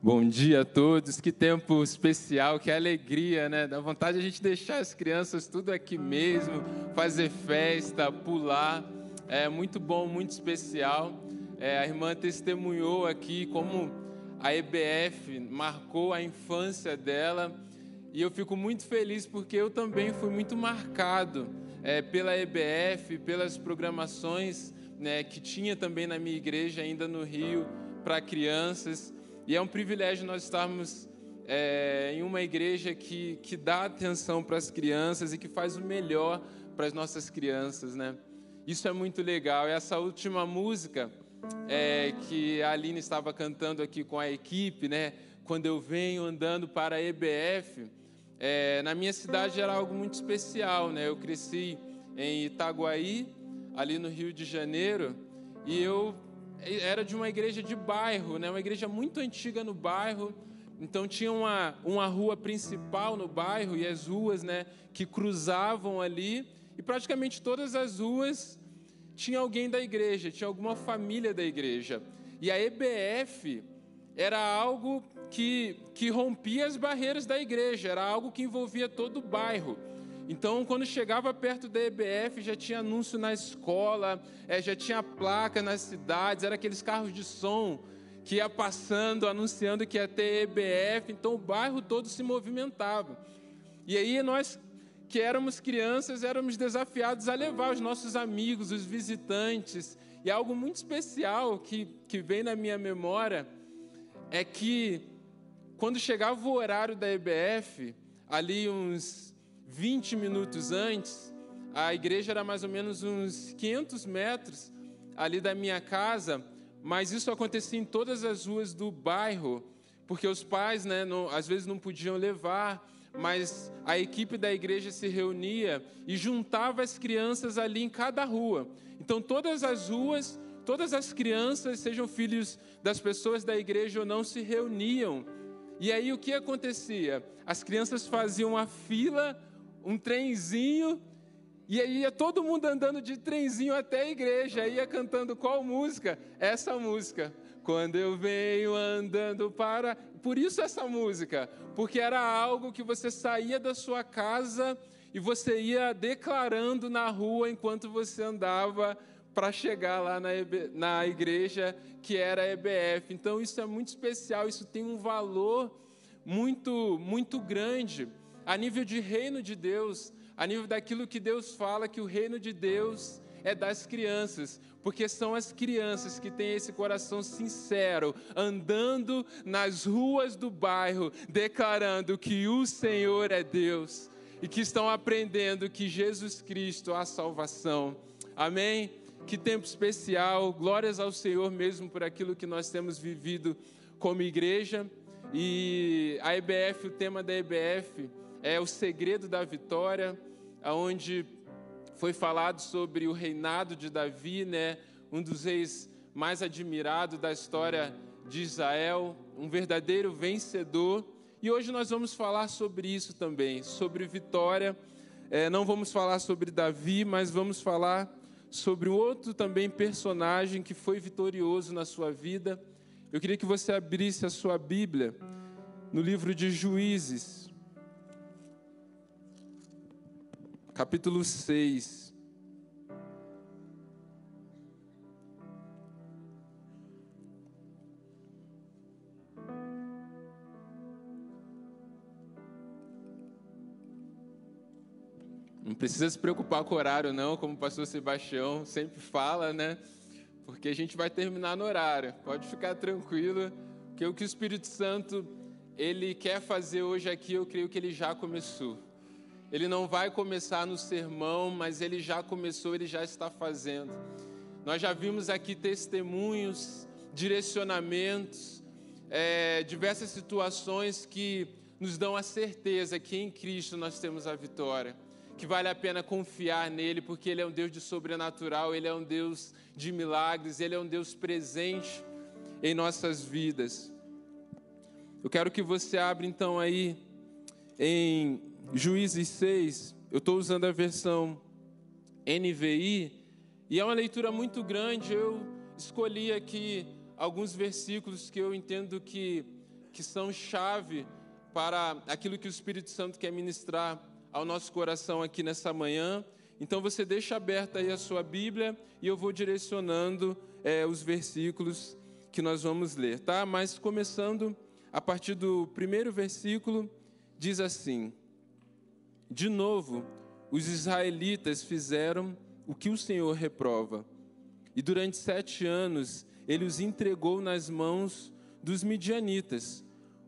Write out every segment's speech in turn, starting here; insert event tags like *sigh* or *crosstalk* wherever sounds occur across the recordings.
Bom dia a todos, que tempo especial, que alegria, né? Dá vontade de a gente deixar as crianças tudo aqui mesmo, fazer festa, pular. É muito bom, muito especial. É, a irmã testemunhou aqui como a EBF marcou a infância dela e eu fico muito feliz porque eu também fui muito marcado é, pela EBF, pelas programações né, que tinha também na minha igreja ainda no Rio para crianças. E é um privilégio nós estarmos é, em uma igreja que, que dá atenção para as crianças e que faz o melhor para as nossas crianças, né? Isso é muito legal. E essa última música é, que a Aline estava cantando aqui com a equipe, né? Quando eu venho andando para a EBF, é, na minha cidade era algo muito especial, né? Eu cresci em Itaguaí, ali no Rio de Janeiro, e eu era de uma igreja de bairro, né? uma igreja muito antiga no bairro. Então tinha uma, uma rua principal no bairro e as ruas né, que cruzavam ali. E praticamente todas as ruas tinha alguém da igreja, tinha alguma família da igreja. E a EBF era algo que, que rompia as barreiras da igreja, era algo que envolvia todo o bairro. Então, quando chegava perto da EBF, já tinha anúncio na escola, é, já tinha placa nas cidades, era aqueles carros de som que ia passando, anunciando que ia ter EBF. Então, o bairro todo se movimentava. E aí, nós que éramos crianças, éramos desafiados a levar os nossos amigos, os visitantes. E algo muito especial que, que vem na minha memória é que, quando chegava o horário da EBF, ali uns 20 minutos antes, a igreja era mais ou menos uns 500 metros ali da minha casa, mas isso acontecia em todas as ruas do bairro, porque os pais, né, não, às vezes não podiam levar, mas a equipe da igreja se reunia e juntava as crianças ali em cada rua. Então, todas as ruas, todas as crianças, sejam filhos das pessoas da igreja ou não, se reuniam. E aí o que acontecia? As crianças faziam a fila um trenzinho, e aí ia todo mundo andando de trenzinho até a igreja, ia cantando qual música? Essa música. Quando eu venho andando para. Por isso essa música, porque era algo que você saía da sua casa e você ia declarando na rua enquanto você andava para chegar lá na, na igreja que era a EBF. Então isso é muito especial, isso tem um valor muito, muito grande a nível de reino de Deus, a nível daquilo que Deus fala que o reino de Deus é das crianças, porque são as crianças que têm esse coração sincero, andando nas ruas do bairro, declarando que o Senhor é Deus e que estão aprendendo que Jesus Cristo é a salvação. Amém? Que tempo especial, glórias ao Senhor mesmo por aquilo que nós temos vivido como igreja. E a EBF, o tema da EBF é o segredo da vitória, onde foi falado sobre o reinado de Davi, né? um dos reis mais admirados da história de Israel, um verdadeiro vencedor. E hoje nós vamos falar sobre isso também, sobre vitória. É, não vamos falar sobre Davi, mas vamos falar sobre outro também personagem que foi vitorioso na sua vida. Eu queria que você abrisse a sua Bíblia no livro de Juízes, capítulo 6. Não precisa se preocupar com o horário, não, como o pastor Sebastião sempre fala, né? Porque a gente vai terminar no horário. Pode ficar tranquilo, que o que o Espírito Santo ele quer fazer hoje aqui, eu creio que ele já começou. Ele não vai começar no sermão, mas ele já começou, ele já está fazendo. Nós já vimos aqui testemunhos, direcionamentos, é, diversas situações que nos dão a certeza que em Cristo nós temos a vitória, que vale a pena confiar nele, porque ele é um Deus de sobrenatural, ele é um Deus de milagres, ele é um Deus presente em nossas vidas. Eu quero que você abra então aí em Juízes 6, eu estou usando a versão NVI, e é uma leitura muito grande. Eu escolhi aqui alguns versículos que eu entendo que que são chave para aquilo que o Espírito Santo quer ministrar ao nosso coração aqui nessa manhã. Então você deixa aberta aí a sua Bíblia e eu vou direcionando é, os versículos que nós vamos ler, tá? Mas começando a partir do primeiro versículo, diz assim: De novo, os israelitas fizeram o que o Senhor reprova, e durante sete anos ele os entregou nas mãos dos midianitas.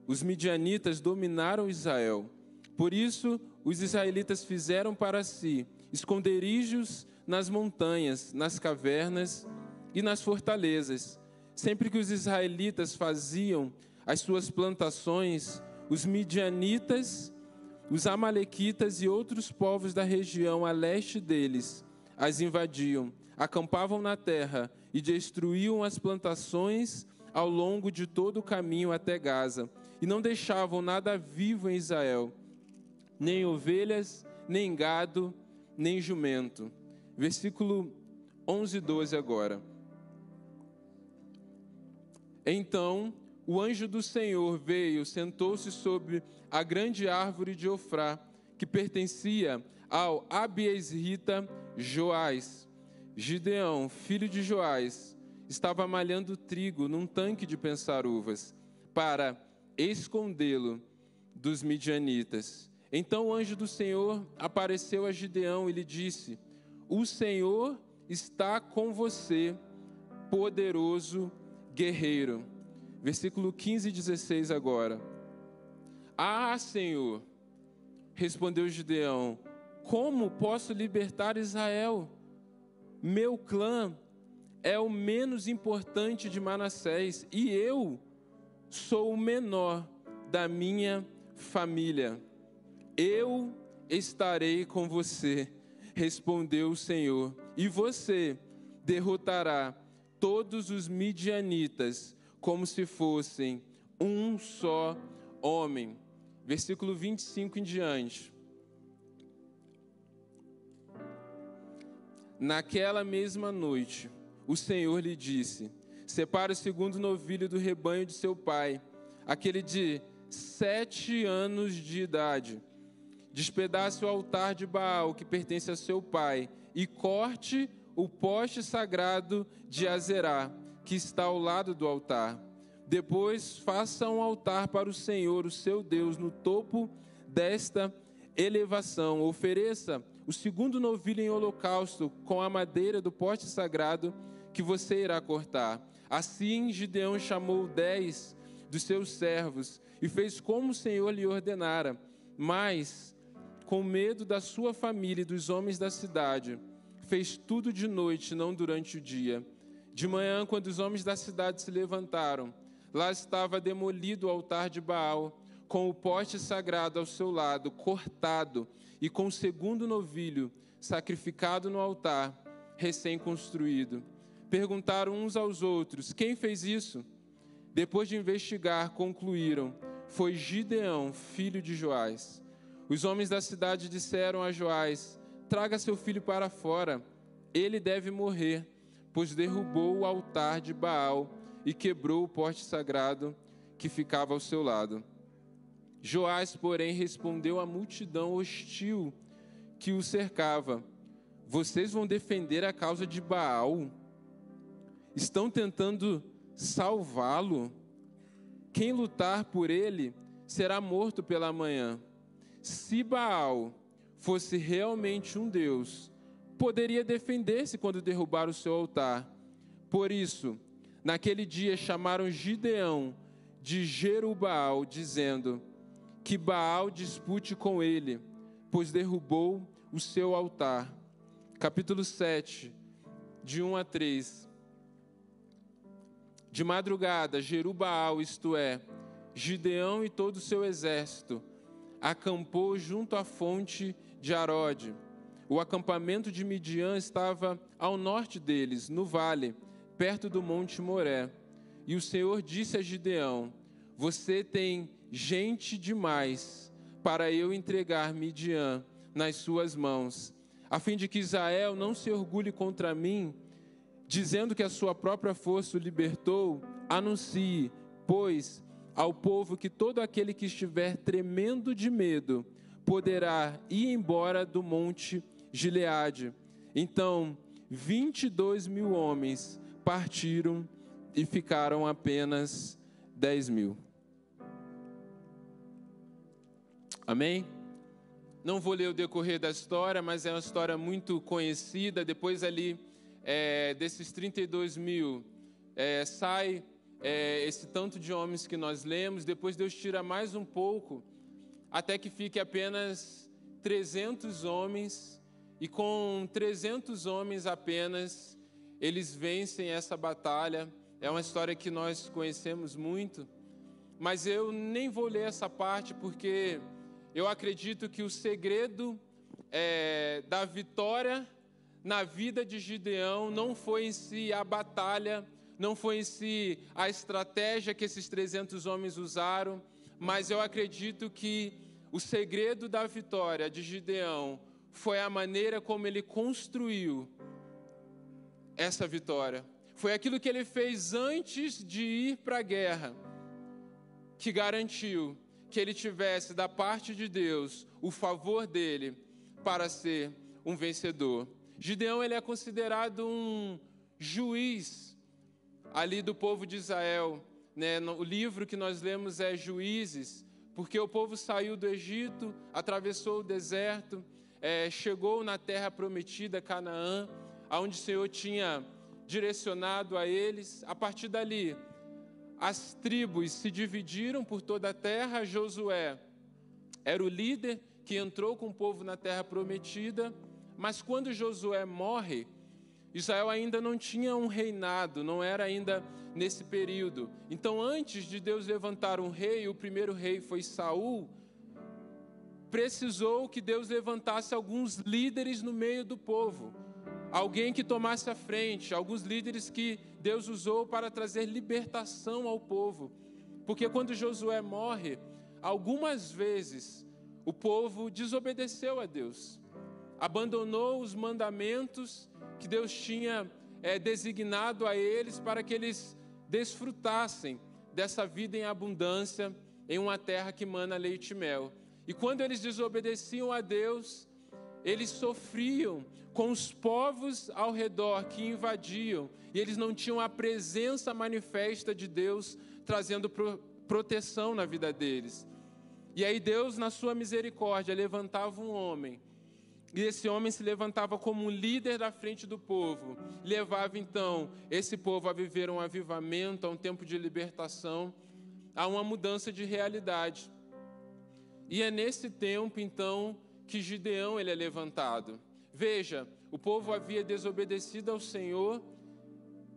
Os midianitas dominaram Israel. Por isso, os israelitas fizeram para si esconderijos nas montanhas, nas cavernas e nas fortalezas. Sempre que os israelitas faziam as suas plantações, os midianitas, os amalequitas e outros povos da região a leste deles as invadiam, acampavam na terra e destruíam as plantações ao longo de todo o caminho até Gaza, e não deixavam nada vivo em Israel, nem ovelhas, nem gado, nem jumento. Versículo 11 e 12 agora. Então o anjo do Senhor veio, sentou-se sobre a grande árvore de Ofrá, que pertencia ao Abiesrita Joás. Gideão, filho de Joás, estava malhando trigo num tanque de pensar uvas, para escondê-lo dos midianitas. Então o anjo do Senhor apareceu a Gideão e lhe disse: O Senhor está com você, poderoso guerreiro. Versículo 15 e 16 agora. Ah, Senhor, respondeu Gideão, como posso libertar Israel? Meu clã é o menos importante de Manassés e eu sou o menor da minha família. Eu estarei com você, respondeu o Senhor, e você derrotará todos os midianitas como se fossem um só homem. Versículo 25 em diante. Naquela mesma noite, o Senhor lhe disse: Separe o segundo novilho do rebanho de seu pai, aquele de sete anos de idade. Despedace o altar de Baal que pertence a seu pai e corte o poste sagrado de Azerá que está ao lado do altar. Depois faça um altar para o Senhor, o seu Deus, no topo desta elevação. Ofereça o segundo novilho em holocausto com a madeira do poste sagrado que você irá cortar. Assim Gideão chamou dez dos seus servos e fez como o Senhor lhe ordenara, mas, com medo da sua família e dos homens da cidade, fez tudo de noite, não durante o dia. De manhã, quando os homens da cidade se levantaram, lá estava demolido o altar de Baal, com o poste sagrado ao seu lado, cortado, e com o segundo novilho sacrificado no altar, recém-construído. Perguntaram uns aos outros: Quem fez isso? Depois de investigar, concluíram: Foi Gideão, filho de Joás. Os homens da cidade disseram a Joás: Traga seu filho para fora, ele deve morrer pois derrubou o altar de Baal e quebrou o poste sagrado que ficava ao seu lado. Joás, porém, respondeu à multidão hostil que o cercava: Vocês vão defender a causa de Baal? Estão tentando salvá-lo? Quem lutar por ele será morto pela manhã. Se Baal fosse realmente um Deus, poderia defender-se quando derrubar o seu altar. Por isso, naquele dia chamaram Gideão de Jerubaal, dizendo: Que Baal dispute com ele, pois derrubou o seu altar. Capítulo 7, de 1 a 3. De madrugada, Jerubaal, isto é, Gideão e todo o seu exército, acampou junto à fonte de Arode o acampamento de Midian estava ao norte deles, no vale, perto do monte Moré. E o Senhor disse a Gideão: Você tem gente demais para eu entregar Midian nas suas mãos, a fim de que Israel não se orgulhe contra mim, dizendo que a sua própria força o libertou. Anuncie, pois, ao povo que todo aquele que estiver tremendo de medo poderá ir embora do monte Gileade. Então, 22 mil homens partiram e ficaram apenas 10 mil. Amém? Não vou ler o decorrer da história, mas é uma história muito conhecida. Depois ali, é, desses 32 mil, é, sai é, esse tanto de homens que nós lemos. Depois Deus tira mais um pouco, até que fique apenas 300 homens. E com 300 homens apenas, eles vencem essa batalha. É uma história que nós conhecemos muito. Mas eu nem vou ler essa parte porque eu acredito que o segredo é, da vitória na vida de Gideão não foi em si a batalha, não foi em si a estratégia que esses 300 homens usaram, mas eu acredito que o segredo da vitória de Gideão foi a maneira como ele construiu essa vitória. Foi aquilo que ele fez antes de ir para a guerra que garantiu que ele tivesse da parte de Deus o favor dele para ser um vencedor. Gideão ele é considerado um juiz ali do povo de Israel. Né? O livro que nós lemos é Juízes, porque o povo saiu do Egito, atravessou o deserto, é, chegou na terra prometida, Canaã, aonde o Senhor tinha direcionado a eles. A partir dali, as tribos se dividiram por toda a terra. Josué era o líder que entrou com o povo na terra prometida, mas quando Josué morre, Israel ainda não tinha um reinado, não era ainda nesse período. Então, antes de Deus levantar um rei, o primeiro rei foi Saul, precisou que Deus levantasse alguns líderes no meio do povo alguém que tomasse a frente, alguns líderes que Deus usou para trazer libertação ao povo. Porque quando Josué morre, algumas vezes o povo desobedeceu a Deus, abandonou os mandamentos que Deus tinha é, designado a eles para que eles desfrutassem dessa vida em abundância em uma terra que mana leite e mel. E quando eles desobedeciam a Deus, eles sofriam com os povos ao redor que invadiam, e eles não tinham a presença manifesta de Deus trazendo pro, proteção na vida deles. E aí Deus, na sua misericórdia, levantava um homem, e esse homem se levantava como um líder da frente do povo, levava então esse povo a viver um avivamento, a um tempo de libertação, a uma mudança de realidade. E é nesse tempo, então, que Gideão ele é levantado. Veja, o povo havia desobedecido ao Senhor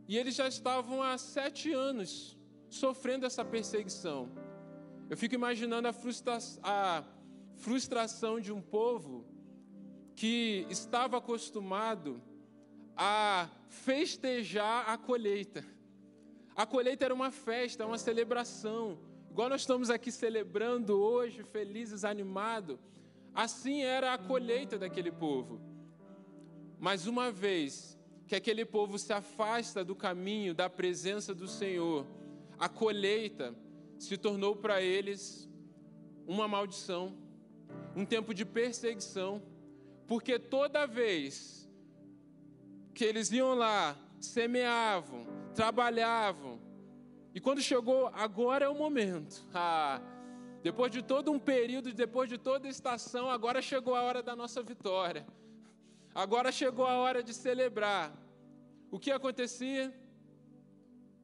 e eles já estavam há sete anos sofrendo essa perseguição. Eu fico imaginando a, frustra a frustração de um povo que estava acostumado a festejar a colheita. A colheita era uma festa, uma celebração. Igual nós estamos aqui celebrando hoje, felizes, animados. Assim era a colheita daquele povo. Mas uma vez que aquele povo se afasta do caminho, da presença do Senhor, a colheita se tornou para eles uma maldição, um tempo de perseguição, porque toda vez que eles iam lá, semeavam, trabalhavam, e quando chegou, agora é o momento. Ah, depois de todo um período, depois de toda estação, agora chegou a hora da nossa vitória. Agora chegou a hora de celebrar. O que acontecia?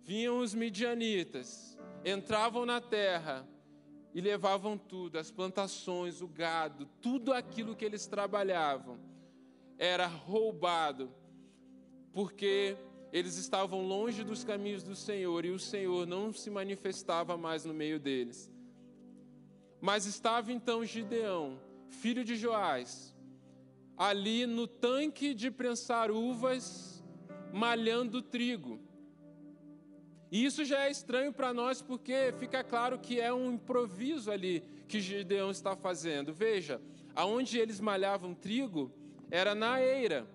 Vinham os midianitas, entravam na terra e levavam tudo, as plantações, o gado, tudo aquilo que eles trabalhavam era roubado, porque eles estavam longe dos caminhos do Senhor e o Senhor não se manifestava mais no meio deles. Mas estava então Gideão, filho de Joás, ali no tanque de prensar uvas, malhando trigo. E isso já é estranho para nós porque fica claro que é um improviso ali que Gideão está fazendo. Veja, aonde eles malhavam trigo era na eira.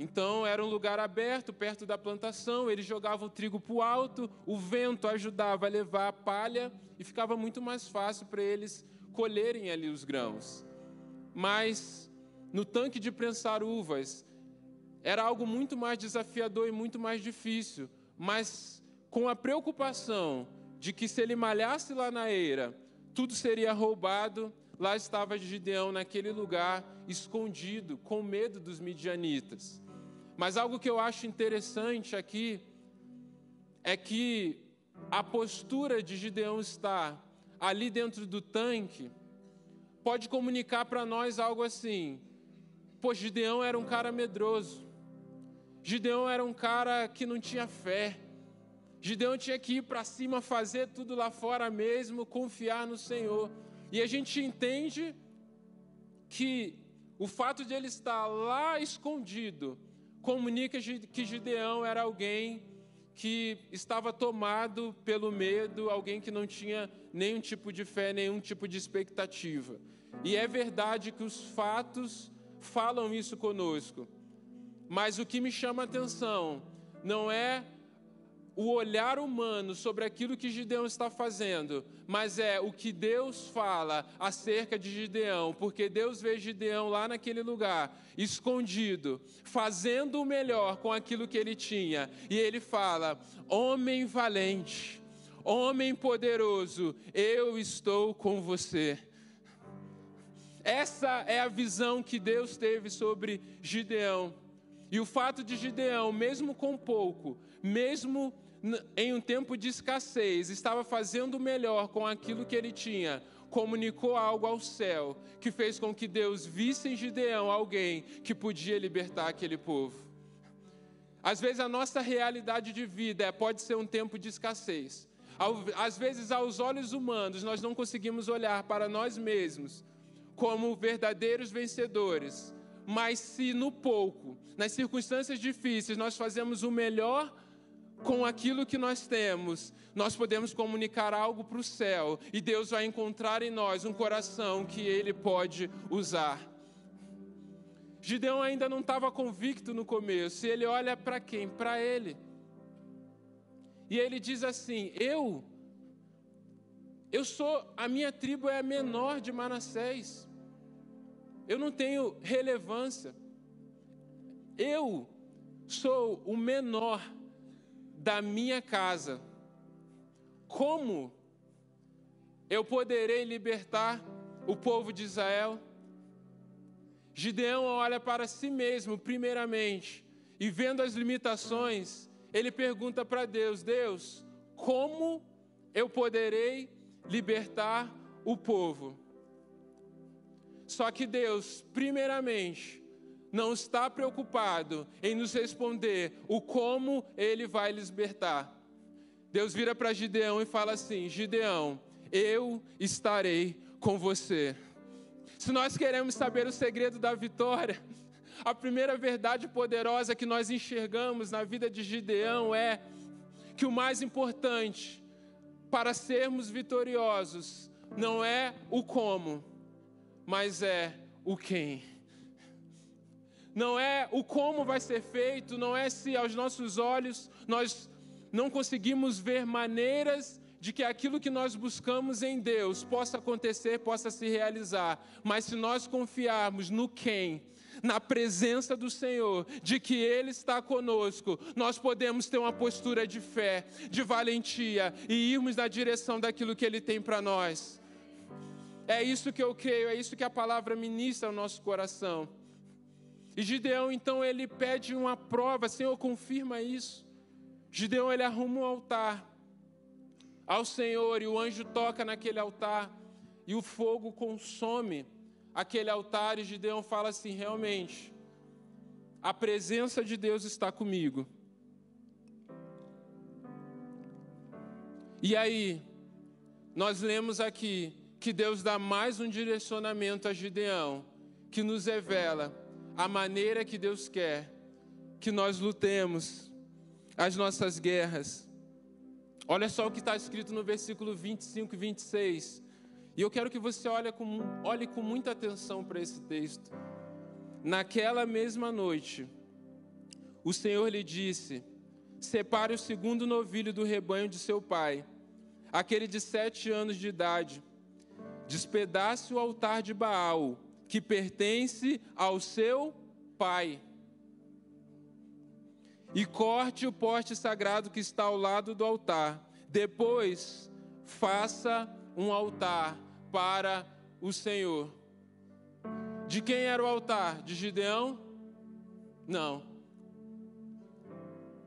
Então era um lugar aberto, perto da plantação, eles jogavam o trigo para o alto, o vento ajudava a levar a palha e ficava muito mais fácil para eles colherem ali os grãos. Mas no tanque de prensar uvas era algo muito mais desafiador e muito mais difícil, mas com a preocupação de que se ele malhasse lá na eira, tudo seria roubado, lá estava Gideão naquele lugar, escondido, com medo dos midianitas. Mas algo que eu acho interessante aqui é que a postura de Gideão estar ali dentro do tanque pode comunicar para nós algo assim: pois Gideão era um cara medroso, Gideão era um cara que não tinha fé, Gideão tinha que ir para cima, fazer tudo lá fora mesmo, confiar no Senhor. E a gente entende que o fato de ele estar lá escondido, comunica que Gideão era alguém que estava tomado pelo medo, alguém que não tinha nenhum tipo de fé, nenhum tipo de expectativa. E é verdade que os fatos falam isso conosco. Mas o que me chama a atenção não é o olhar humano sobre aquilo que Gideão está fazendo, mas é o que Deus fala acerca de Gideão, porque Deus vê Gideão lá naquele lugar, escondido, fazendo o melhor com aquilo que ele tinha, e ele fala: Homem valente, homem poderoso, eu estou com você. Essa é a visão que Deus teve sobre Gideão. E o fato de Gideão, mesmo com pouco, mesmo em um tempo de escassez, estava fazendo o melhor com aquilo que ele tinha, comunicou algo ao céu, que fez com que Deus visse em Gideão alguém que podia libertar aquele povo. Às vezes a nossa realidade de vida é, pode ser um tempo de escassez. Às vezes, aos olhos humanos, nós não conseguimos olhar para nós mesmos como verdadeiros vencedores. Mas se no pouco, nas circunstâncias difíceis, nós fazemos o melhor com aquilo que nós temos, nós podemos comunicar algo para o céu e Deus vai encontrar em nós um coração que Ele pode usar. Gideão ainda não estava convicto no começo, e ele olha para quem? Para ele. E ele diz assim: Eu, eu sou, a minha tribo é a menor de Manassés, eu não tenho relevância, eu sou o menor da minha casa, como eu poderei libertar o povo de Israel? Gideão olha para si mesmo, primeiramente, e vendo as limitações, ele pergunta para Deus: Deus, como eu poderei libertar o povo? Só que Deus, primeiramente, não está preocupado em nos responder o como ele vai libertar. Deus vira para Gideão e fala assim: Gideão, eu estarei com você. Se nós queremos saber o segredo da vitória, a primeira verdade poderosa que nós enxergamos na vida de Gideão é que o mais importante para sermos vitoriosos não é o como, mas é o quem não é o como vai ser feito, não é se aos nossos olhos nós não conseguimos ver maneiras de que aquilo que nós buscamos em Deus possa acontecer, possa se realizar, mas se nós confiarmos no quem, na presença do Senhor, de que Ele está conosco, nós podemos ter uma postura de fé, de valentia e irmos na direção daquilo que Ele tem para nós. É isso que eu creio, é isso que a palavra ministra ao nosso coração. E Gideão então ele pede uma prova, Senhor, confirma isso. Gideão ele arruma um altar ao Senhor e o anjo toca naquele altar e o fogo consome aquele altar e Gideão fala assim: realmente, a presença de Deus está comigo. E aí, nós lemos aqui que Deus dá mais um direcionamento a Gideão, que nos revela a maneira que Deus quer que nós lutemos as nossas guerras. Olha só o que está escrito no versículo 25 e 26. E eu quero que você olhe com, olhe com muita atenção para esse texto. Naquela mesma noite, o Senhor lhe disse: Separe o segundo novilho do rebanho de seu pai, aquele de sete anos de idade. Despedace o altar de Baal, que pertence ao seu pai. E corte o poste sagrado que está ao lado do altar. Depois, faça um altar para o Senhor. De quem era o altar? De Gideão? Não.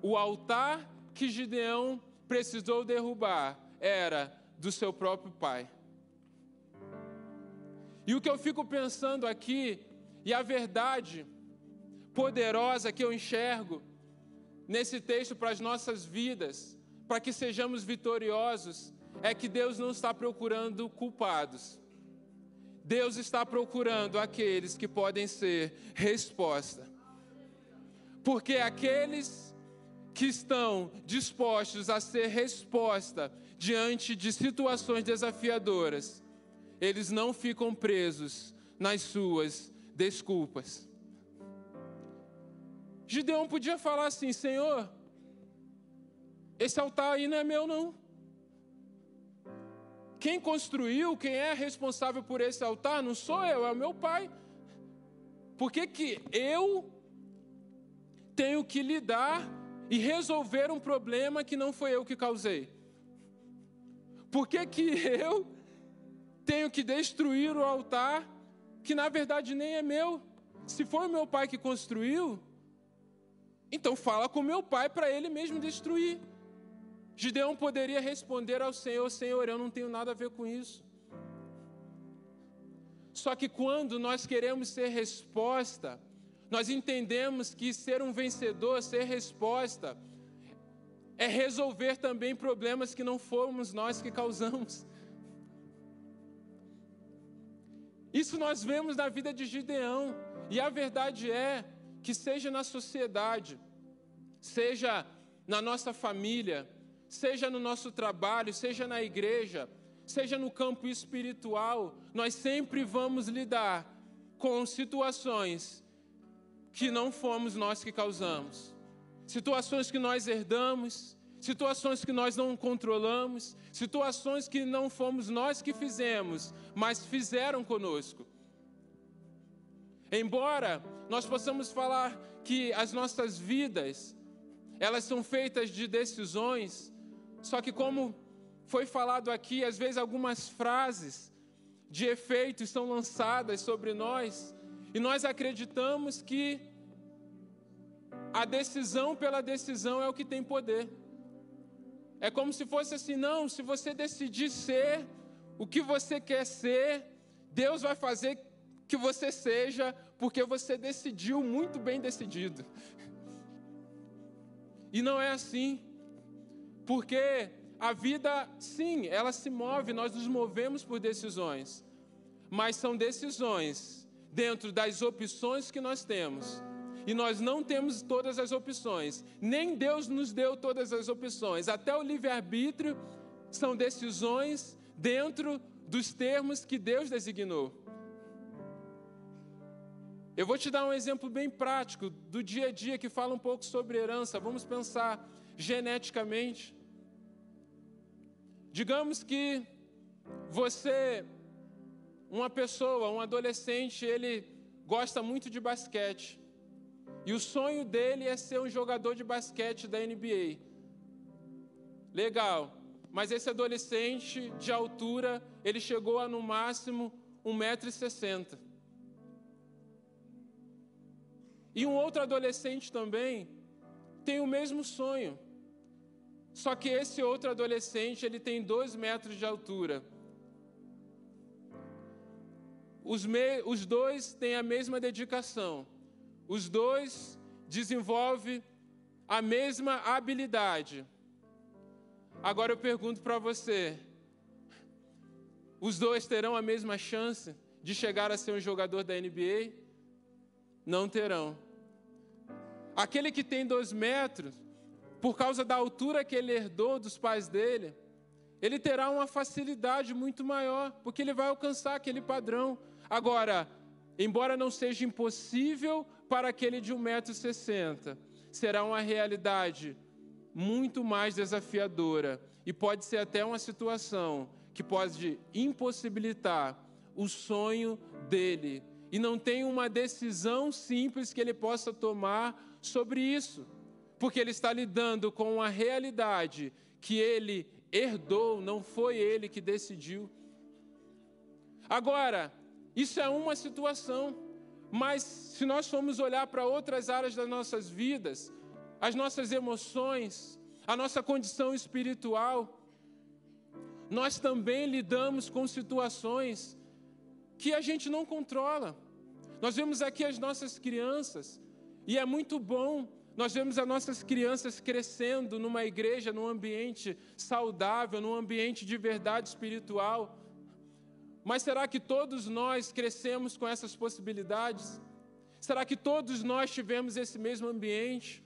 O altar que Gideão precisou derrubar era do seu próprio pai. E o que eu fico pensando aqui, e a verdade poderosa que eu enxergo nesse texto para as nossas vidas, para que sejamos vitoriosos, é que Deus não está procurando culpados. Deus está procurando aqueles que podem ser resposta. Porque aqueles que estão dispostos a ser resposta diante de situações desafiadoras, eles não ficam presos nas suas desculpas. Gideão podia falar assim: Senhor, esse altar aí não é meu, não. Quem construiu, quem é responsável por esse altar, não sou eu, é o meu pai. Por que, que eu tenho que lidar e resolver um problema que não foi eu que causei? Por que, que eu tenho que destruir o altar que na verdade nem é meu? Se foi o meu pai que construiu, então fala com meu pai para ele mesmo destruir. Gideão poderia responder ao Senhor: Senhor, eu não tenho nada a ver com isso. Só que quando nós queremos ser resposta, nós entendemos que ser um vencedor, ser resposta, é resolver também problemas que não fomos nós que causamos. Isso nós vemos na vida de Gideão, e a verdade é que, seja na sociedade, seja na nossa família, seja no nosso trabalho, seja na igreja, seja no campo espiritual, nós sempre vamos lidar com situações que não fomos nós que causamos, situações que nós herdamos, situações que nós não controlamos, situações que não fomos nós que fizemos, mas fizeram conosco. Embora nós possamos falar que as nossas vidas, elas são feitas de decisões, só que, como foi falado aqui, às vezes algumas frases de efeito são lançadas sobre nós e nós acreditamos que a decisão pela decisão é o que tem poder. É como se fosse assim: não, se você decidir ser o que você quer ser, Deus vai fazer que você seja, porque você decidiu muito bem decidido. E não é assim. Porque a vida, sim, ela se move, nós nos movemos por decisões, mas são decisões dentro das opções que nós temos. E nós não temos todas as opções, nem Deus nos deu todas as opções. Até o livre-arbítrio são decisões dentro dos termos que Deus designou. Eu vou te dar um exemplo bem prático do dia a dia que fala um pouco sobre herança. Vamos pensar geneticamente. Digamos que você, uma pessoa, um adolescente, ele gosta muito de basquete. E o sonho dele é ser um jogador de basquete da NBA. Legal. Mas esse adolescente de altura, ele chegou a no máximo 1,60m. E um outro adolescente também tem o mesmo sonho. Só que esse outro adolescente, ele tem dois metros de altura. Os, me, os dois têm a mesma dedicação. Os dois desenvolvem a mesma habilidade. Agora eu pergunto para você: os dois terão a mesma chance de chegar a ser um jogador da NBA? Não terão. Aquele que tem dois metros, por causa da altura que ele herdou dos pais dele, ele terá uma facilidade muito maior, porque ele vai alcançar aquele padrão. Agora, embora não seja impossível para aquele de 1,60m, será uma realidade muito mais desafiadora e pode ser até uma situação que pode impossibilitar o sonho dele. E não tem uma decisão simples que ele possa tomar sobre isso, porque ele está lidando com uma realidade que ele herdou, não foi ele que decidiu. Agora, isso é uma situação. Mas se nós formos olhar para outras áreas das nossas vidas, as nossas emoções, a nossa condição espiritual, nós também lidamos com situações que a gente não controla. Nós vemos aqui as nossas crianças, e é muito bom nós vemos as nossas crianças crescendo numa igreja, num ambiente saudável, num ambiente de verdade espiritual. Mas será que todos nós crescemos com essas possibilidades? Será que todos nós tivemos esse mesmo ambiente?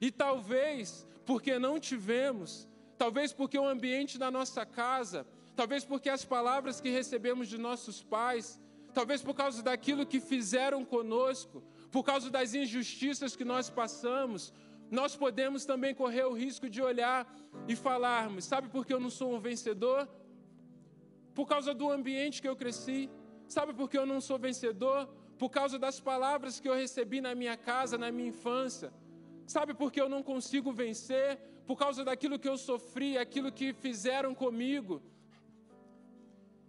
E talvez, porque não tivemos, talvez porque o ambiente da nossa casa, talvez porque as palavras que recebemos de nossos pais, talvez por causa daquilo que fizeram conosco, por causa das injustiças que nós passamos, nós podemos também correr o risco de olhar e falarmos: sabe por que eu não sou um vencedor? Por causa do ambiente que eu cresci. Sabe por que eu não sou vencedor? Por causa das palavras que eu recebi na minha casa, na minha infância. Sabe por que eu não consigo vencer? Por causa daquilo que eu sofri, aquilo que fizeram comigo.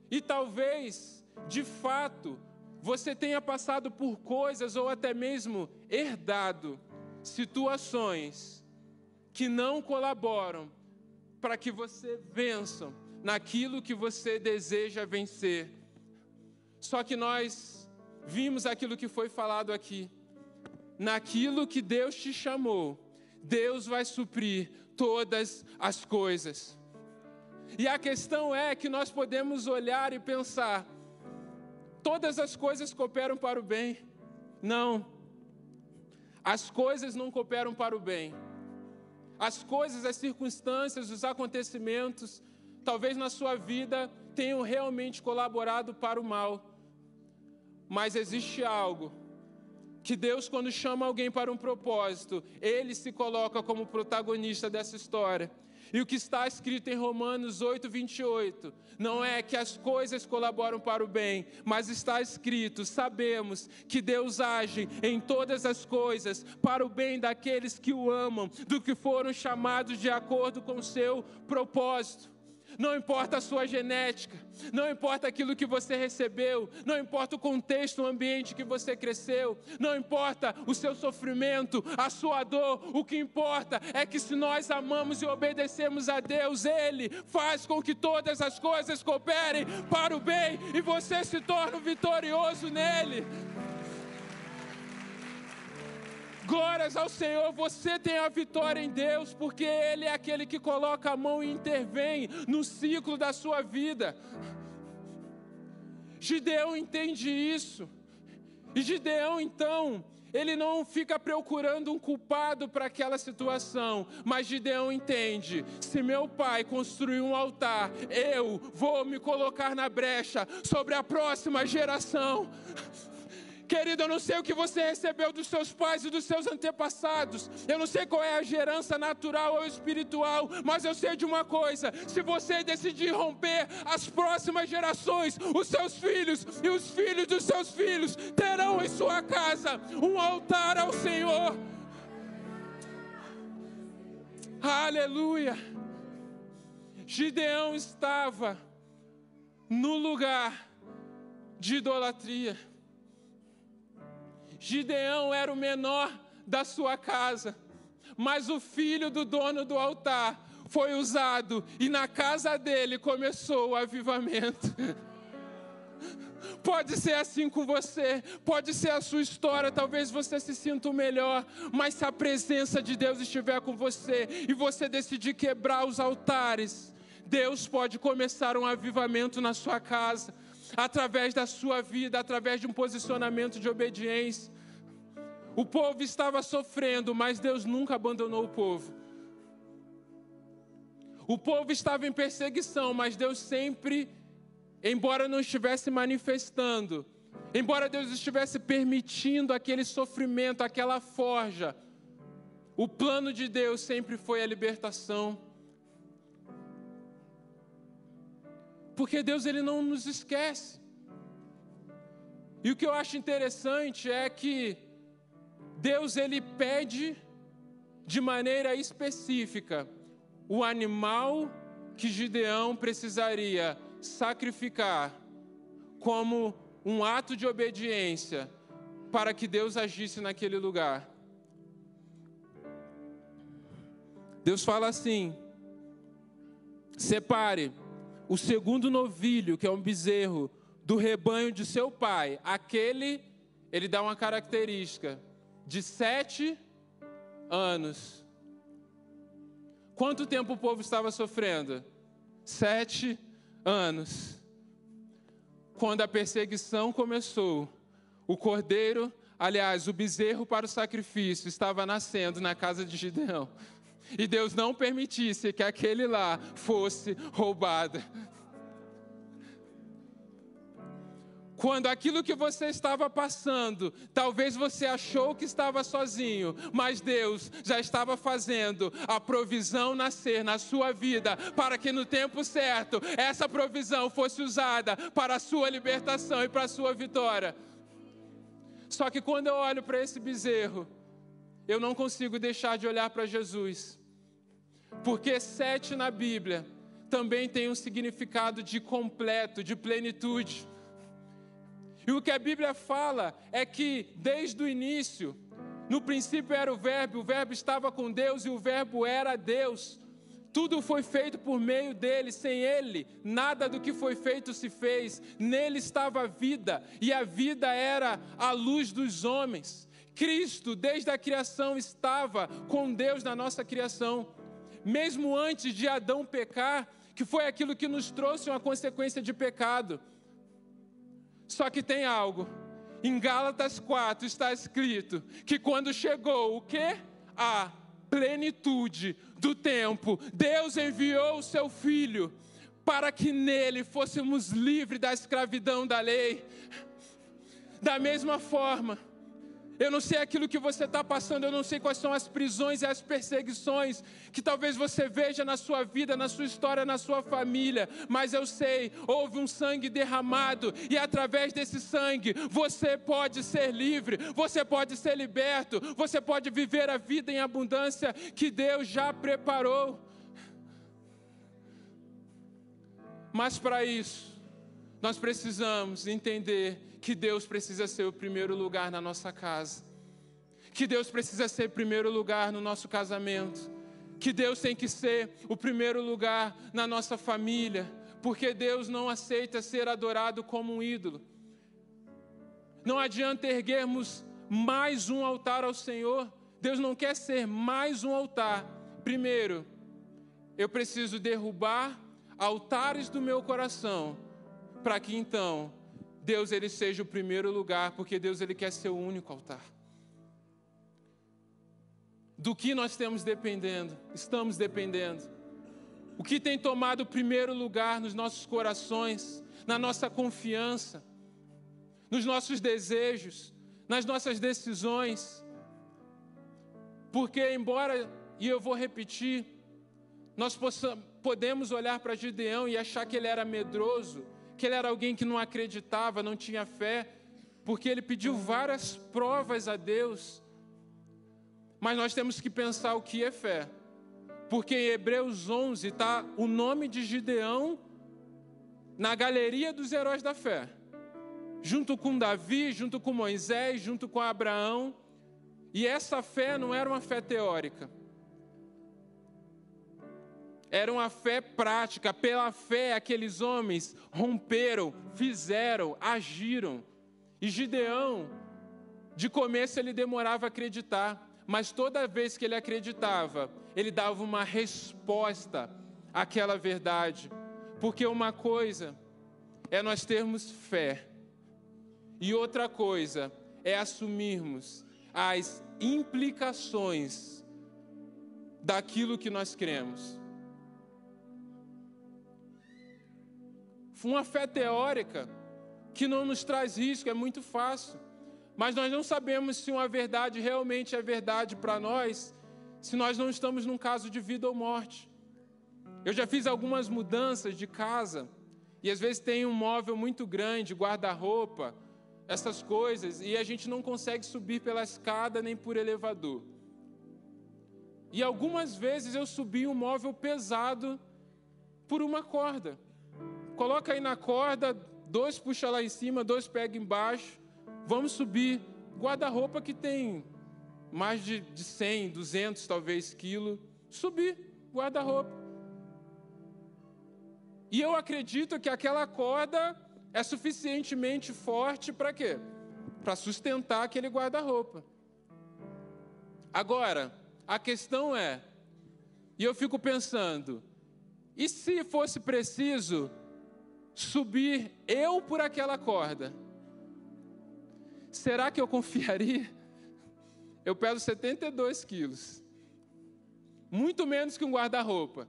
E talvez, de fato, você tenha passado por coisas ou até mesmo herdado situações que não colaboram para que você vença naquilo que você deseja vencer. Só que nós vimos aquilo que foi falado aqui. Naquilo que Deus te chamou, Deus vai suprir todas as coisas. E a questão é que nós podemos olhar e pensar: todas as coisas cooperam para o bem. Não. As coisas não cooperam para o bem. As coisas, as circunstâncias, os acontecimentos, talvez na sua vida tenham realmente colaborado para o mal. Mas existe algo que Deus, quando chama alguém para um propósito, ele se coloca como protagonista dessa história. E o que está escrito em Romanos 8, 28, não é que as coisas colaboram para o bem, mas está escrito: sabemos que Deus age em todas as coisas para o bem daqueles que o amam, do que foram chamados de acordo com o seu propósito. Não importa a sua genética, não importa aquilo que você recebeu, não importa o contexto, o ambiente que você cresceu, não importa o seu sofrimento, a sua dor, o que importa é que se nós amamos e obedecemos a Deus, Ele faz com que todas as coisas cooperem para o bem e você se torne vitorioso nele. Glórias ao Senhor, você tem a vitória em Deus, porque Ele é aquele que coloca a mão e intervém no ciclo da sua vida. Gideão entende isso, e Gideão então, ele não fica procurando um culpado para aquela situação, mas Gideão entende: se meu pai construiu um altar, eu vou me colocar na brecha sobre a próxima geração. Querido, eu não sei o que você recebeu dos seus pais e dos seus antepassados. Eu não sei qual é a gerança natural ou espiritual, mas eu sei de uma coisa: se você decidir romper as próximas gerações, os seus filhos e os filhos dos seus filhos terão em sua casa um altar ao Senhor. Aleluia. Gideão estava no lugar de idolatria. Gideão era o menor da sua casa, mas o filho do dono do altar foi usado e na casa dele começou o avivamento. Pode ser assim com você, pode ser a sua história, talvez você se sinta o melhor, mas se a presença de Deus estiver com você e você decidir quebrar os altares, Deus pode começar um avivamento na sua casa, através da sua vida, através de um posicionamento de obediência. O povo estava sofrendo, mas Deus nunca abandonou o povo. O povo estava em perseguição, mas Deus sempre, embora não estivesse manifestando, embora Deus estivesse permitindo aquele sofrimento, aquela forja, o plano de Deus sempre foi a libertação. Porque Deus ele não nos esquece. E o que eu acho interessante é que Deus ele pede de maneira específica o animal que Gideão precisaria sacrificar como um ato de obediência para que Deus agisse naquele lugar. Deus fala assim: separe o segundo novilho, que é um bezerro, do rebanho de seu pai. Aquele, ele dá uma característica de sete anos. Quanto tempo o povo estava sofrendo? Sete anos. Quando a perseguição começou, o cordeiro, aliás, o bezerro para o sacrifício, estava nascendo na casa de Gideão. E Deus não permitisse que aquele lá fosse roubado. Quando aquilo que você estava passando, talvez você achou que estava sozinho, mas Deus já estava fazendo a provisão nascer na sua vida, para que no tempo certo essa provisão fosse usada para a sua libertação e para a sua vitória. Só que quando eu olho para esse bezerro, eu não consigo deixar de olhar para Jesus, porque sete na Bíblia também tem um significado de completo, de plenitude. E o que a Bíblia fala é que desde o início, no princípio era o Verbo, o Verbo estava com Deus e o Verbo era Deus. Tudo foi feito por meio dele, sem ele, nada do que foi feito se fez. Nele estava a vida, e a vida era a luz dos homens. Cristo, desde a criação, estava com Deus na nossa criação. Mesmo antes de Adão pecar, que foi aquilo que nos trouxe uma consequência de pecado. Só que tem algo. Em Gálatas 4 está escrito que quando chegou o que? A plenitude do tempo, Deus enviou o seu filho para que nele fôssemos livres da escravidão da lei. Da mesma forma, eu não sei aquilo que você está passando, eu não sei quais são as prisões e as perseguições que talvez você veja na sua vida, na sua história, na sua família, mas eu sei, houve um sangue derramado e através desse sangue você pode ser livre, você pode ser liberto, você pode viver a vida em abundância que Deus já preparou. Mas para isso, nós precisamos entender que Deus precisa ser o primeiro lugar na nossa casa, que Deus precisa ser o primeiro lugar no nosso casamento, que Deus tem que ser o primeiro lugar na nossa família, porque Deus não aceita ser adorado como um ídolo. Não adianta erguermos mais um altar ao Senhor, Deus não quer ser mais um altar. Primeiro, eu preciso derrubar altares do meu coração, para que então Deus ele seja o primeiro lugar, porque Deus ele quer ser o único altar. Do que nós estamos dependendo? Estamos dependendo. O que tem tomado o primeiro lugar nos nossos corações, na nossa confiança, nos nossos desejos, nas nossas decisões? Porque, embora, e eu vou repetir, nós possamos, podemos olhar para Gideão e achar que ele era medroso, que ele era alguém que não acreditava, não tinha fé, porque ele pediu várias provas a Deus. Mas nós temos que pensar o que é fé. Porque em Hebreus 11 está o nome de Gideão na galeria dos heróis da fé. Junto com Davi, junto com Moisés, junto com Abraão. E essa fé não era uma fé teórica era uma fé prática. Pela fé, aqueles homens romperam, fizeram, agiram. E Gideão, de começo, ele demorava a acreditar, mas toda vez que ele acreditava, ele dava uma resposta àquela verdade. Porque uma coisa é nós termos fé, e outra coisa é assumirmos as implicações daquilo que nós cremos. Uma fé teórica que não nos traz risco, é muito fácil. Mas nós não sabemos se uma verdade realmente é verdade para nós se nós não estamos num caso de vida ou morte. Eu já fiz algumas mudanças de casa e às vezes tem um móvel muito grande, guarda-roupa, essas coisas, e a gente não consegue subir pela escada nem por elevador. E algumas vezes eu subi um móvel pesado por uma corda. Coloca aí na corda, dois puxa lá em cima, dois pega embaixo. Vamos subir. Guarda-roupa que tem mais de, de 100, 200 talvez quilos. Subir guarda-roupa. E eu acredito que aquela corda é suficientemente forte para quê? Para sustentar aquele guarda-roupa. Agora, a questão é, e eu fico pensando, e se fosse preciso subir eu por aquela corda? Será que eu confiaria? *laughs* Eu peso 72 quilos, muito menos que um guarda-roupa.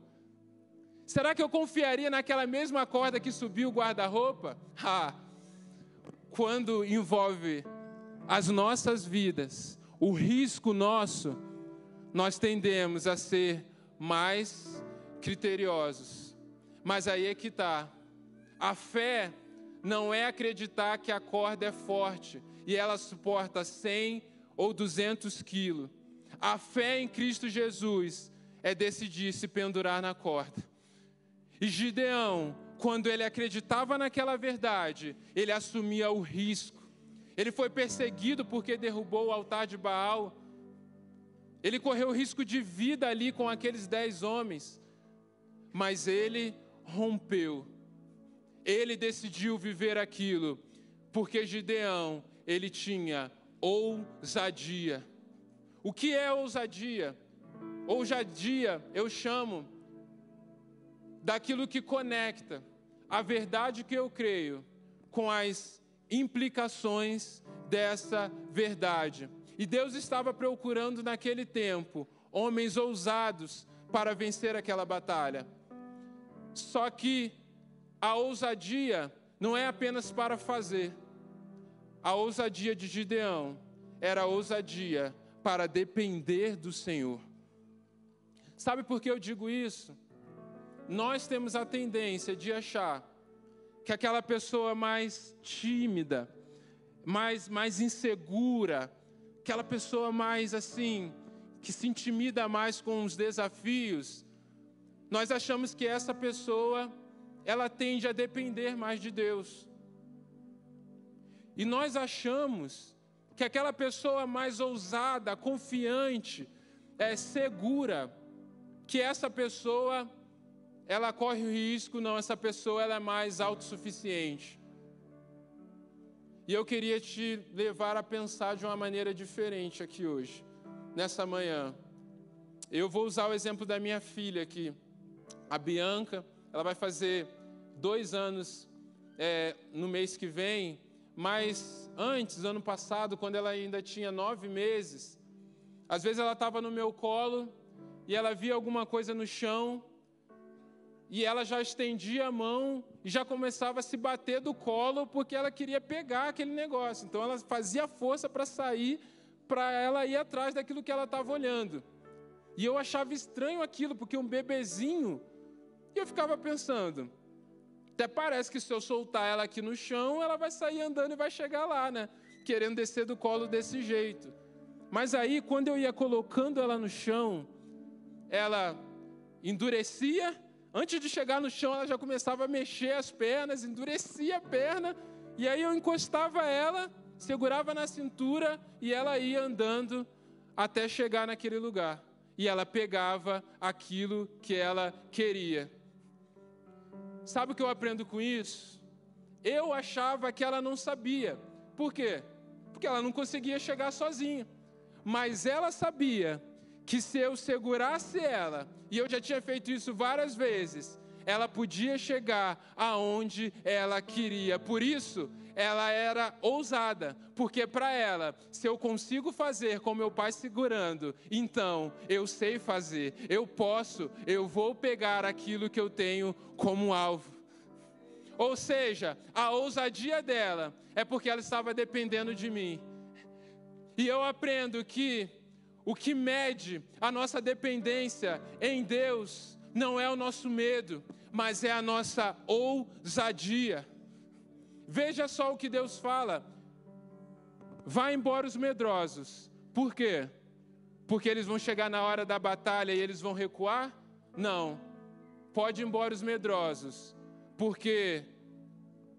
Será que eu confiaria naquela mesma corda que subiu o guarda-roupa? Ah, quando envolve as nossas vidas, o risco nosso, nós tendemos a ser mais criteriosos. Mas aí é que está. A fé não é acreditar que a corda é forte e ela suporta 100 ou 200 quilos. A fé em Cristo Jesus é decidir se pendurar na corda. E Gideão, quando ele acreditava naquela verdade, ele assumia o risco. Ele foi perseguido porque derrubou o altar de Baal. Ele correu risco de vida ali com aqueles dez homens. Mas ele rompeu. Ele decidiu viver aquilo. Porque Gideão, ele tinha ousadia. O que é ousadia? Ousadia, eu chamo daquilo que conecta a verdade que eu creio com as implicações dessa verdade. E Deus estava procurando naquele tempo homens ousados para vencer aquela batalha. Só que a ousadia não é apenas para fazer. A ousadia de Gideão era a ousadia para depender do Senhor. Sabe por que eu digo isso? nós temos a tendência de achar que aquela pessoa mais tímida, mais, mais insegura, aquela pessoa mais assim, que se intimida mais com os desafios, nós achamos que essa pessoa, ela tende a depender mais de Deus. E nós achamos que aquela pessoa mais ousada, confiante, é segura, que essa pessoa ela corre o risco, não, essa pessoa ela é mais autossuficiente. E eu queria te levar a pensar de uma maneira diferente aqui hoje, nessa manhã. Eu vou usar o exemplo da minha filha aqui, a Bianca. Ela vai fazer dois anos é, no mês que vem, mas antes, ano passado, quando ela ainda tinha nove meses, às vezes ela estava no meu colo e ela via alguma coisa no chão e ela já estendia a mão e já começava a se bater do colo porque ela queria pegar aquele negócio. Então ela fazia força para sair, para ela ir atrás daquilo que ela estava olhando. E eu achava estranho aquilo, porque um bebezinho, e eu ficava pensando, até parece que se eu soltar ela aqui no chão, ela vai sair andando e vai chegar lá, né? Querendo descer do colo desse jeito. Mas aí, quando eu ia colocando ela no chão, ela endurecia Antes de chegar no chão, ela já começava a mexer as pernas, endurecia a perna, e aí eu encostava ela, segurava na cintura e ela ia andando até chegar naquele lugar. E ela pegava aquilo que ela queria. Sabe o que eu aprendo com isso? Eu achava que ela não sabia. Por quê? Porque ela não conseguia chegar sozinha. Mas ela sabia que se eu segurasse ela, e eu já tinha feito isso várias vezes, ela podia chegar aonde ela queria. Por isso, ela era ousada, porque para ela, se eu consigo fazer com meu pai segurando, então eu sei fazer, eu posso, eu vou pegar aquilo que eu tenho como alvo. Ou seja, a ousadia dela é porque ela estava dependendo de mim. E eu aprendo que o que mede a nossa dependência em Deus não é o nosso medo, mas é a nossa ousadia. Veja só o que Deus fala. Vá embora os medrosos. Por quê? Porque eles vão chegar na hora da batalha e eles vão recuar? Não. Pode ir embora os medrosos. Porque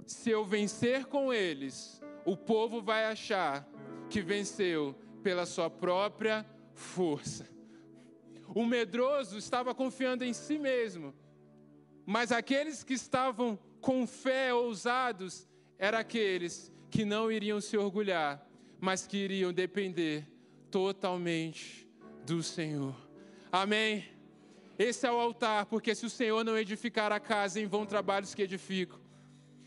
se eu vencer com eles, o povo vai achar que venceu pela sua própria força. O medroso estava confiando em si mesmo, mas aqueles que estavam com fé ousados eram aqueles que não iriam se orgulhar, mas que iriam depender totalmente do Senhor. Amém? Esse é o altar, porque se o Senhor não edificar a casa, em vão trabalhos que edificam.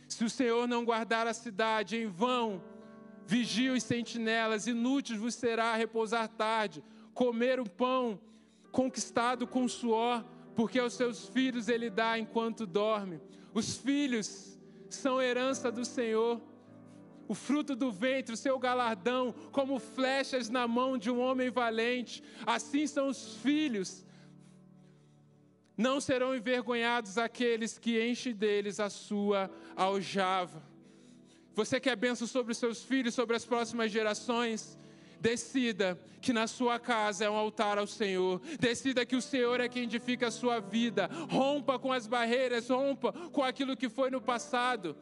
Se o Senhor não guardar a cidade, em vão vigiam os sentinelas, inúteis vos será repousar tarde, comer o pão conquistado com suor, porque aos seus filhos ele dá enquanto dorme. Os filhos são herança do Senhor, o fruto do ventre, o seu galardão, como flechas na mão de um homem valente. Assim são os filhos. Não serão envergonhados aqueles que enchem deles a sua aljava. Você quer bênção sobre os seus filhos, sobre as próximas gerações? Decida que na sua casa é um altar ao Senhor. Decida que o Senhor é quem edifica a sua vida. Rompa com as barreiras, rompa com aquilo que foi no passado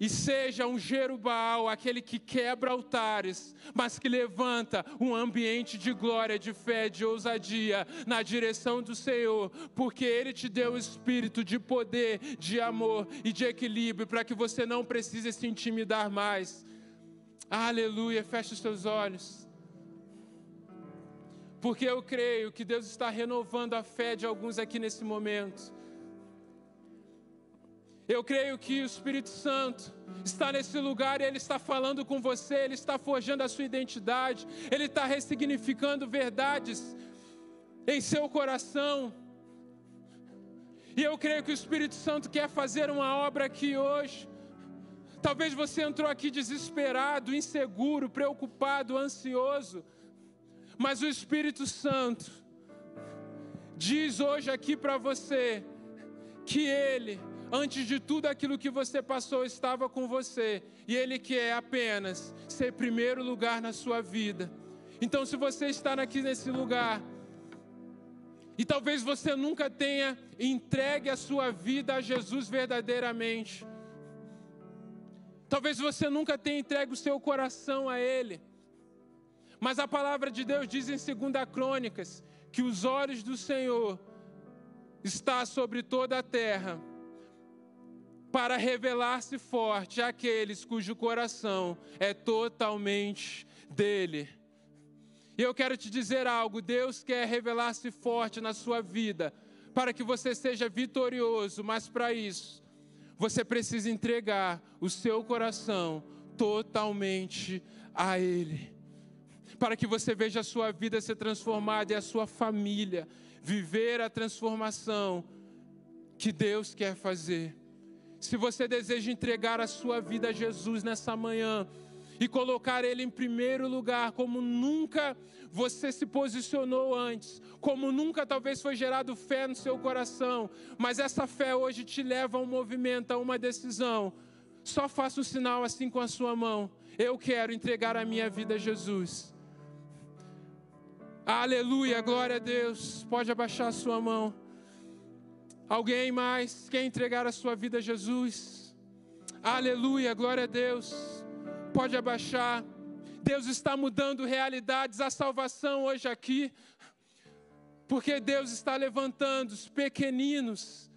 e seja um Jerubal, aquele que quebra altares, mas que levanta um ambiente de glória, de fé, de ousadia na direção do Senhor, porque Ele te deu o espírito de poder, de amor e de equilíbrio, para que você não precise se intimidar mais. Aleluia, feche os seus olhos. Porque eu creio que Deus está renovando a fé de alguns aqui nesse momento. Eu creio que o Espírito Santo está nesse lugar e Ele está falando com você, Ele está forjando a sua identidade, Ele está ressignificando verdades em seu coração. E eu creio que o Espírito Santo quer fazer uma obra aqui hoje. Talvez você entrou aqui desesperado, inseguro, preocupado, ansioso, mas o Espírito Santo diz hoje aqui para você que Ele Antes de tudo aquilo que você passou estava com você, e Ele quer apenas ser primeiro lugar na sua vida. Então, se você está aqui nesse lugar, e talvez você nunca tenha entregue a sua vida a Jesus verdadeiramente, talvez você nunca tenha entregue o seu coração a Ele, mas a palavra de Deus diz em 2 Crônicas que os olhos do Senhor está sobre toda a terra para revelar-se forte àqueles cujo coração é totalmente dele. E eu quero te dizer algo: Deus quer revelar-se forte na sua vida, para que você seja vitorioso, mas para isso, você precisa entregar o seu coração totalmente a Ele. Para que você veja a sua vida ser transformada e a sua família viver a transformação que Deus quer fazer. Se você deseja entregar a sua vida a Jesus nessa manhã e colocar Ele em primeiro lugar, como nunca você se posicionou antes, como nunca talvez foi gerado fé no seu coração, mas essa fé hoje te leva a um movimento, a uma decisão. Só faça um sinal assim com a sua mão. Eu quero entregar a minha vida a Jesus. Aleluia, glória a Deus. Pode abaixar a sua mão. Alguém mais quer entregar a sua vida a Jesus? Aleluia, glória a Deus. Pode abaixar. Deus está mudando realidades, a salvação hoje aqui, porque Deus está levantando os pequeninos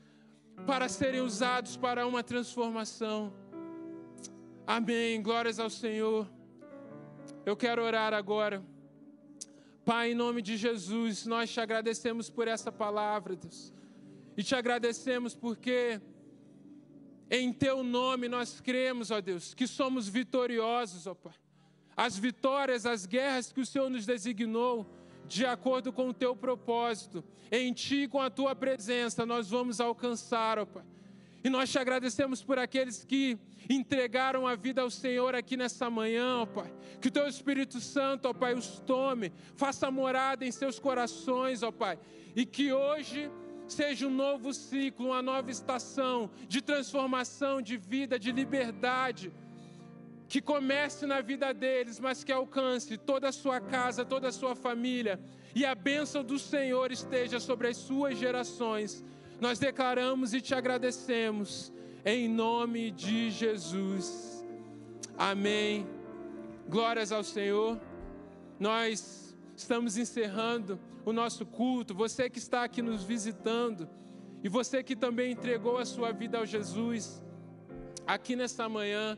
para serem usados para uma transformação. Amém. Glórias ao Senhor. Eu quero orar agora. Pai, em nome de Jesus, nós te agradecemos por essa palavra, Deus. E te agradecemos porque em teu nome nós cremos, ó Deus, que somos vitoriosos, ó Pai. As vitórias, as guerras que o Senhor nos designou, de acordo com o teu propósito, em ti, com a tua presença, nós vamos alcançar, ó Pai. E nós te agradecemos por aqueles que entregaram a vida ao Senhor aqui nessa manhã, ó Pai. Que o Teu Espírito Santo, ó Pai, os tome, faça morada em seus corações, ó Pai. E que hoje seja um novo ciclo, uma nova estação de transformação, de vida, de liberdade. Que comece na vida deles, mas que alcance toda a sua casa, toda a sua família. E a bênção do Senhor esteja sobre as suas gerações. Nós declaramos e te agradecemos, em nome de Jesus. Amém. Glórias ao Senhor. Nós estamos encerrando o nosso culto. Você que está aqui nos visitando e você que também entregou a sua vida ao Jesus, aqui nesta manhã,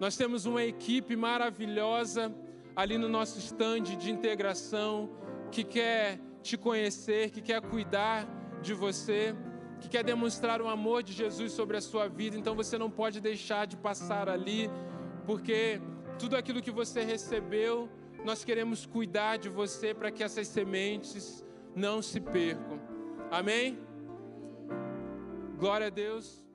nós temos uma equipe maravilhosa ali no nosso estande de integração que quer te conhecer, que quer cuidar de você, que quer demonstrar o amor de Jesus sobre a sua vida. Então você não pode deixar de passar ali, porque tudo aquilo que você recebeu, nós queremos cuidar de você para que essas sementes não se percam. Amém? Glória a Deus.